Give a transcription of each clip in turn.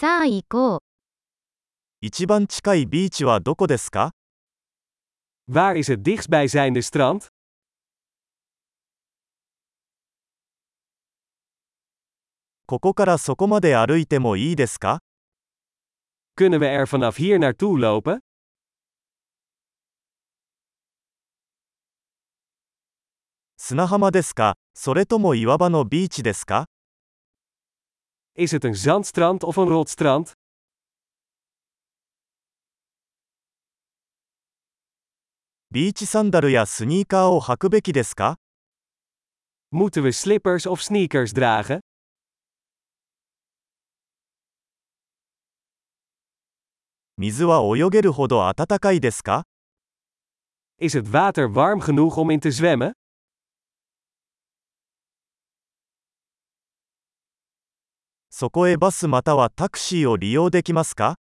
さあ行こう。一番近いビーチはどこですか Waar is het dichtstbijzijnde strand? ここからそこまで歩いてもいいですか Kunnen we er vanaf hier naartoe lopen? 砂浜ですかそれとも岩場のビーチですか Is het een zandstrand of een rotstrand? Moeten we slippers of sneakers dragen? Is het water warm genoeg om in te zwemmen? そこへバスまたはタクシーを利用できますか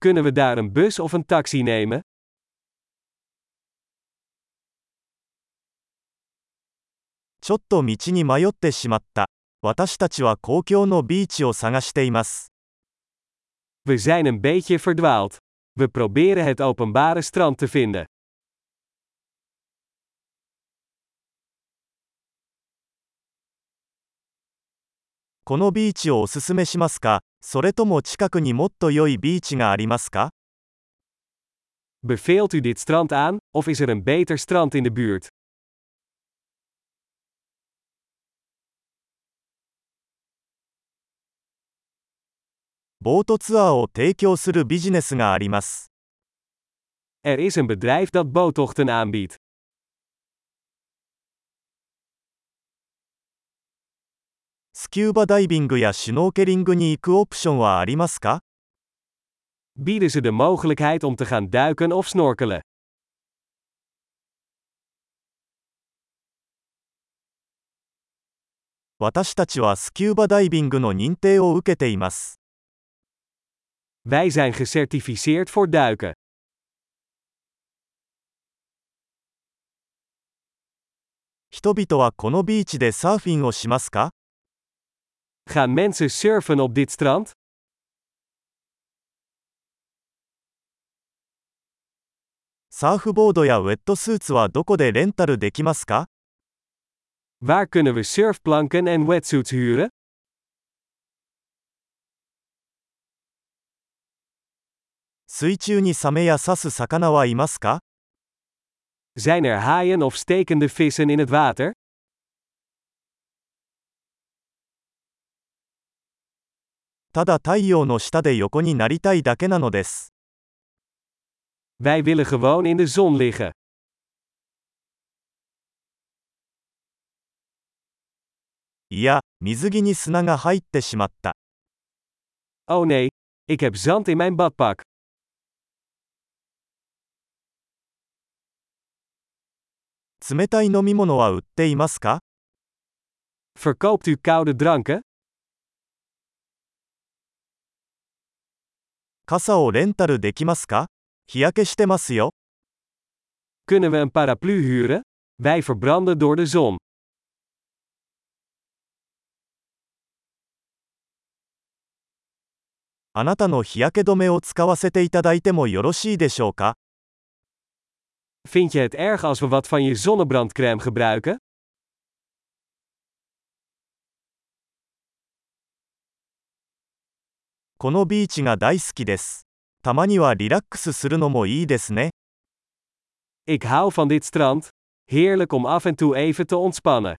Kunnen we daar een bus of een taxi nemen? ちょっと道に迷ってしまった。私たちは公共のビーチを探しています。We zijn een beetje verdwaald. We proberen het openbare strand te vinden. このビーチをおすすめしますかそれとも近くにもっと良いビーチがありますか Beveelt u dit strand aan, of is er een beter strand in de buurt? ボートツアーを提供するビジネスがあります。Er is een bedrijf dat boottochten aanbiedt. スキューバダイビングやシュノーケリングに行くオプションはありますか Bieden ze de mogelijkheid om te gaan duiken of snorkelen? 私たちはスキューバダイビングの認定を受けています。Wij zijn gecertificeerd voor duiken. 人々はこのビーチでサーフィンをしますか Gaan mensen surfen op dit strand? Waar kunnen we surfplanken en wetsuits huren? Zijn er haaien of stekende vissen in het water? ただ太陽の下で横になりたいだけなのです。Wij willen gewoon in de zon liggen. いや、水着に砂が入ってしまった。Oh nee, ik heb zand in mijn badpak. 冷たい飲み物は売っていますか Verkoopt u koude dranken? 傘をレンタルできますか日焼けしてますよ。Kunnen we een paraplu huren? Wij verbranden door de zon. あなたの日焼け止めを使わせていただいてもよろしいでしょうか Vind je het erg als we wat van je zonnebrandcrème gebruiken? このビーチが大好きです。たまにはリラックスするのもいいですね。Ik hou van dit strand. Heerlijk om af en toe even te ontspannen.